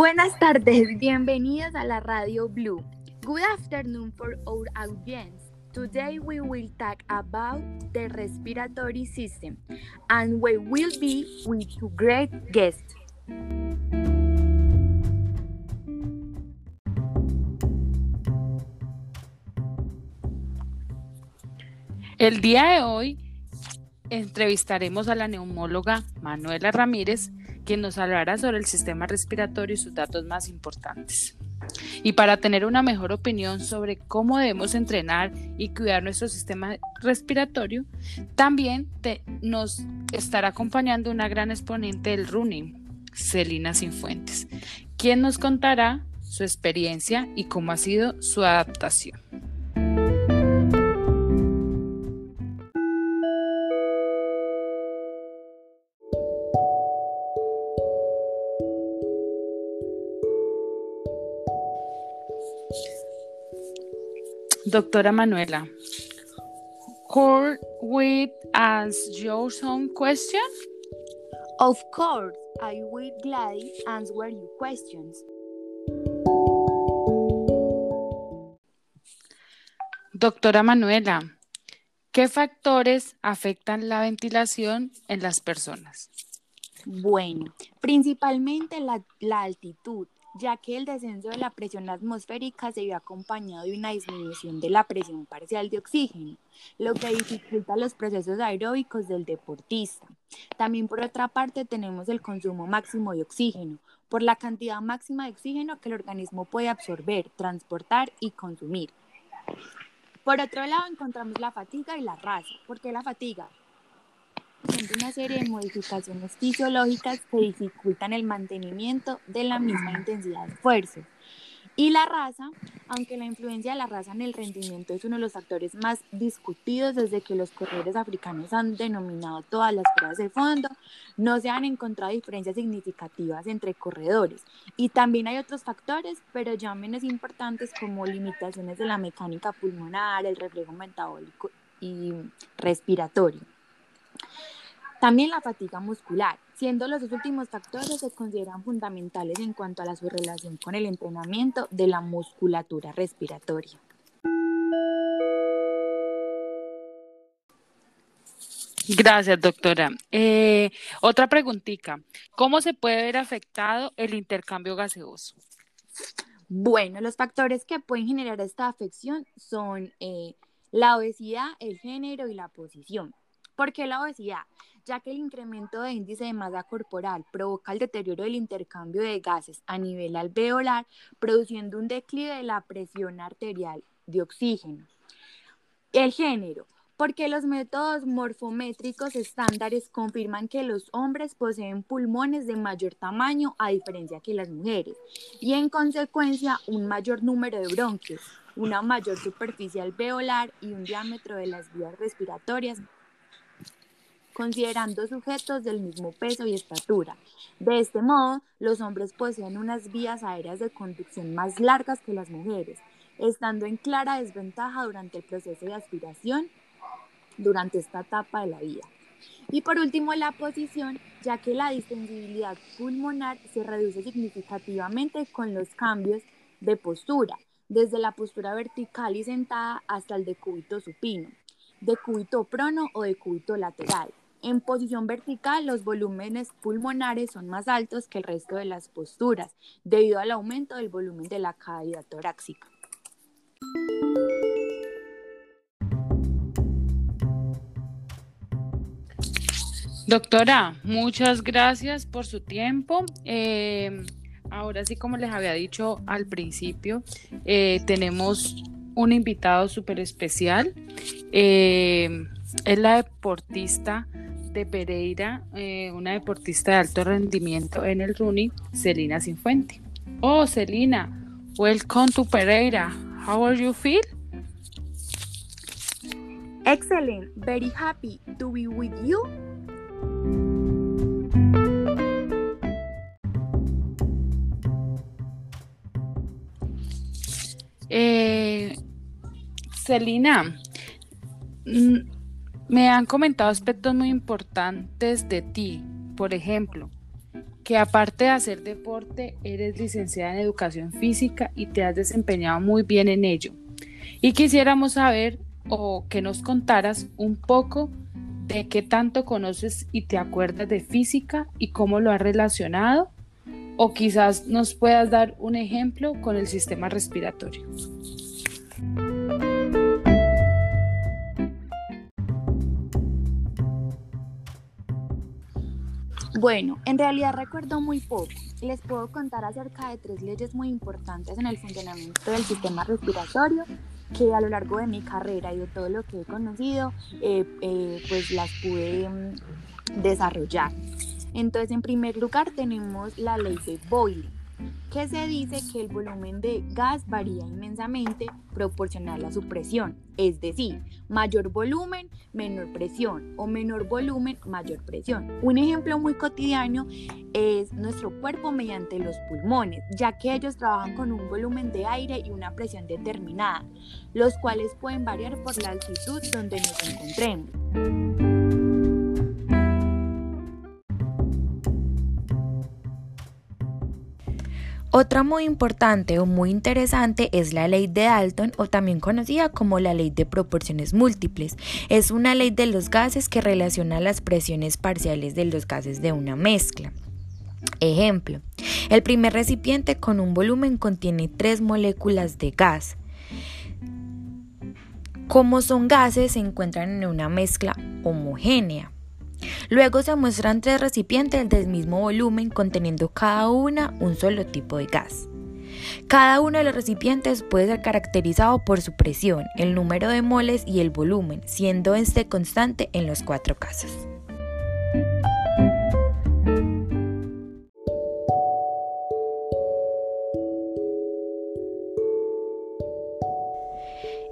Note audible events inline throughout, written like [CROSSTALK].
Buenas tardes, bienvenidos a la Radio Blue. Good afternoon for our audience. Today we will talk about the respiratory system and we will be with two great guests. El día de hoy entrevistaremos a la neumóloga Manuela Ramírez, quien nos hablará sobre el sistema respiratorio y sus datos más importantes. Y para tener una mejor opinión sobre cómo debemos entrenar y cuidar nuestro sistema respiratorio, también nos estará acompañando una gran exponente del running, Celina Sinfuentes, quien nos contará su experiencia y cómo ha sido su adaptación. Doctora Manuela, could we ask you some question? Of course, I will gladly answer your questions. Doctora Manuela, ¿qué factores afectan la ventilación en las personas? Bueno, principalmente la, la altitud, ya que el descenso de la presión atmosférica se vio acompañado de una disminución de la presión parcial de oxígeno, lo que dificulta los procesos aeróbicos del deportista. También por otra parte tenemos el consumo máximo de oxígeno, por la cantidad máxima de oxígeno que el organismo puede absorber, transportar y consumir. Por otro lado encontramos la fatiga y la raza. ¿Por qué la fatiga? Una serie de modificaciones fisiológicas que dificultan el mantenimiento de la misma intensidad de esfuerzo. Y la raza, aunque la influencia de la raza en el rendimiento es uno de los factores más discutidos desde que los corredores africanos han denominado todas las pruebas de fondo, no se han encontrado diferencias significativas entre corredores. Y también hay otros factores, pero ya menos importantes como limitaciones de la mecánica pulmonar, el reflejo metabólico y respiratorio. También la fatiga muscular, siendo los dos últimos factores se consideran fundamentales en cuanto a su relación con el entrenamiento de la musculatura respiratoria. Gracias, doctora. Eh, otra preguntita. ¿Cómo se puede ver afectado el intercambio gaseoso? Bueno, los factores que pueden generar esta afección son eh, la obesidad, el género y la posición. ¿Por qué la obesidad? Ya que el incremento de índice de masa corporal provoca el deterioro del intercambio de gases a nivel alveolar, produciendo un declive de la presión arterial de oxígeno. El género. Porque los métodos morfométricos estándares confirman que los hombres poseen pulmones de mayor tamaño a diferencia que las mujeres y en consecuencia un mayor número de bronquios, una mayor superficie alveolar y un diámetro de las vías respiratorias considerando sujetos del mismo peso y estatura. De este modo, los hombres poseen unas vías aéreas de conducción más largas que las mujeres, estando en clara desventaja durante el proceso de aspiración durante esta etapa de la vida. Y por último, la posición, ya que la distensibilidad pulmonar se reduce significativamente con los cambios de postura, desde la postura vertical y sentada hasta el decúbito supino, decúbito prono o decúbito lateral. En posición vertical, los volúmenes pulmonares son más altos que el resto de las posturas, debido al aumento del volumen de la cavidad torácica. Doctora, muchas gracias por su tiempo. Eh, ahora sí, como les había dicho al principio, eh, tenemos un invitado súper especial. Eh, es la deportista de Pereira, eh, una deportista de alto rendimiento en el running, Celina Sinfuente. Oh, Celina, welcome to Pereira. How are you feel? Excellent, very happy to be with you. Eh, Celina, me han comentado aspectos muy importantes de ti. Por ejemplo, que aparte de hacer deporte, eres licenciada en educación física y te has desempeñado muy bien en ello. Y quisiéramos saber o que nos contaras un poco de qué tanto conoces y te acuerdas de física y cómo lo has relacionado. O quizás nos puedas dar un ejemplo con el sistema respiratorio. Bueno, en realidad recuerdo muy poco. Les puedo contar acerca de tres leyes muy importantes en el funcionamiento del sistema respiratorio que a lo largo de mi carrera y de todo lo que he conocido, eh, eh, pues las pude mm, desarrollar. Entonces, en primer lugar tenemos la ley de Boyle que se dice que el volumen de gas varía inmensamente proporcional a su presión, es decir, mayor volumen, menor presión o menor volumen, mayor presión. Un ejemplo muy cotidiano es nuestro cuerpo mediante los pulmones, ya que ellos trabajan con un volumen de aire y una presión determinada, los cuales pueden variar por la altitud donde nos encontremos. Otra muy importante o muy interesante es la ley de Dalton o también conocida como la ley de proporciones múltiples. Es una ley de los gases que relaciona las presiones parciales de los gases de una mezcla. Ejemplo, el primer recipiente con un volumen contiene tres moléculas de gas. Como son gases, se encuentran en una mezcla homogénea. Luego se muestran tres recipientes del mismo volumen conteniendo cada una un solo tipo de gas. Cada uno de los recipientes puede ser caracterizado por su presión, el número de moles y el volumen, siendo este constante en los cuatro casos.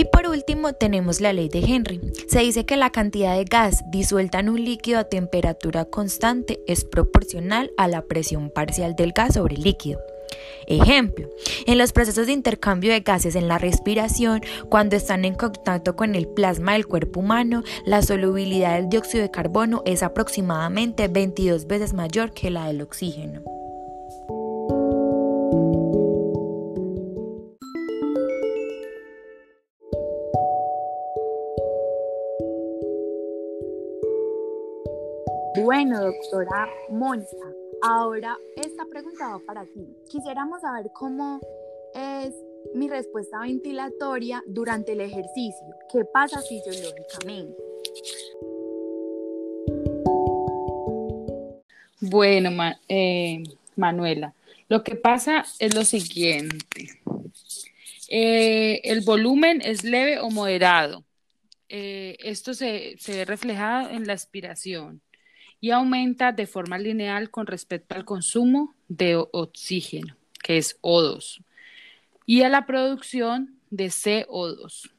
Y por último tenemos la ley de Henry. Se dice que la cantidad de gas disuelta en un líquido a temperatura constante es proporcional a la presión parcial del gas sobre el líquido. Ejemplo, en los procesos de intercambio de gases en la respiración, cuando están en contacto con el plasma del cuerpo humano, la solubilidad del dióxido de carbono es aproximadamente 22 veces mayor que la del oxígeno. Bueno, doctora Mónica, ahora esta pregunta va para ti. Quisiéramos saber cómo es mi respuesta ventilatoria durante el ejercicio. ¿Qué pasa fisiológicamente? Bueno, eh, Manuela, lo que pasa es lo siguiente. Eh, el volumen es leve o moderado. Eh, esto se, se ve reflejado en la aspiración y aumenta de forma lineal con respecto al consumo de oxígeno, que es O2, y a la producción de CO2.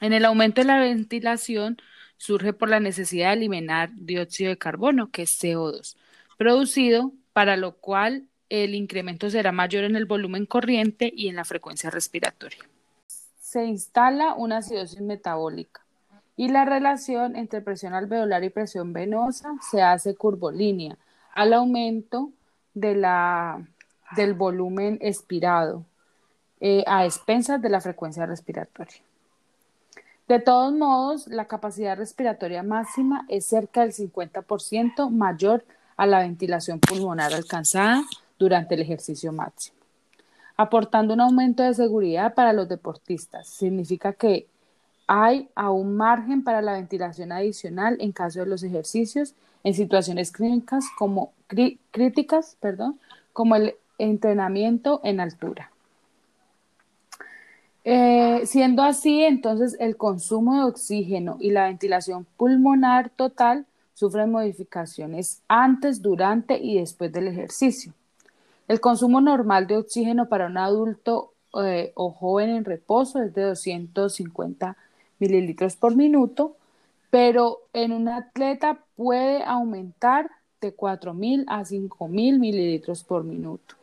En el aumento de la ventilación surge por la necesidad de eliminar dióxido de carbono, que es CO2, producido, para lo cual el incremento será mayor en el volumen corriente y en la frecuencia respiratoria. Se instala una acidosis metabólica y la relación entre presión alveolar y presión venosa se hace curvolínea al aumento de la, del volumen expirado eh, a expensas de la frecuencia respiratoria. De todos modos, la capacidad respiratoria máxima es cerca del 50% mayor a la ventilación pulmonar alcanzada durante el ejercicio máximo, aportando un aumento de seguridad para los deportistas. Significa que hay aún margen para la ventilación adicional en caso de los ejercicios en situaciones clínicas como, críticas, perdón, como el entrenamiento en altura. Eh, siendo así, entonces el consumo de oxígeno y la ventilación pulmonar total sufren modificaciones antes, durante y después del ejercicio. El consumo normal de oxígeno para un adulto eh, o joven en reposo es de 250 mililitros por minuto, pero en un atleta puede aumentar de 4.000 a 5.000 mililitros por minuto.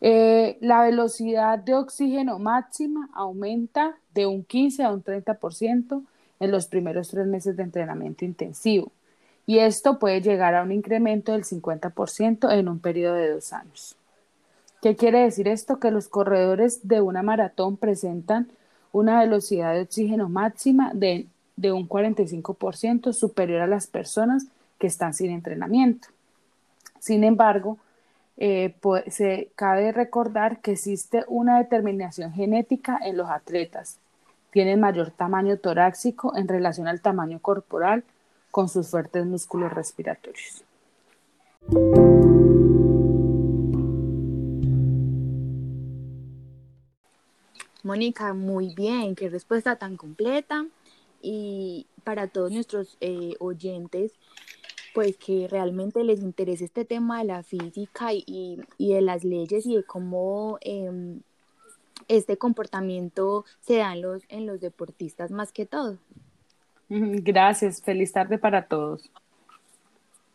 Eh, la velocidad de oxígeno máxima aumenta de un 15 a un 30% en los primeros tres meses de entrenamiento intensivo y esto puede llegar a un incremento del 50% en un periodo de dos años. ¿Qué quiere decir esto? Que los corredores de una maratón presentan una velocidad de oxígeno máxima de, de un 45% superior a las personas que están sin entrenamiento. Sin embargo, eh, se cabe recordar que existe una determinación genética en los atletas. Tienen mayor tamaño torácico en relación al tamaño corporal con sus fuertes músculos respiratorios. Mónica, muy bien, qué respuesta tan completa. Y para todos nuestros eh, oyentes, pues que realmente les interese este tema de la física y, de las leyes y de cómo em, este comportamiento se da en los deportistas más que todo. [LAUGHS] Gracias, feliz tarde para todos.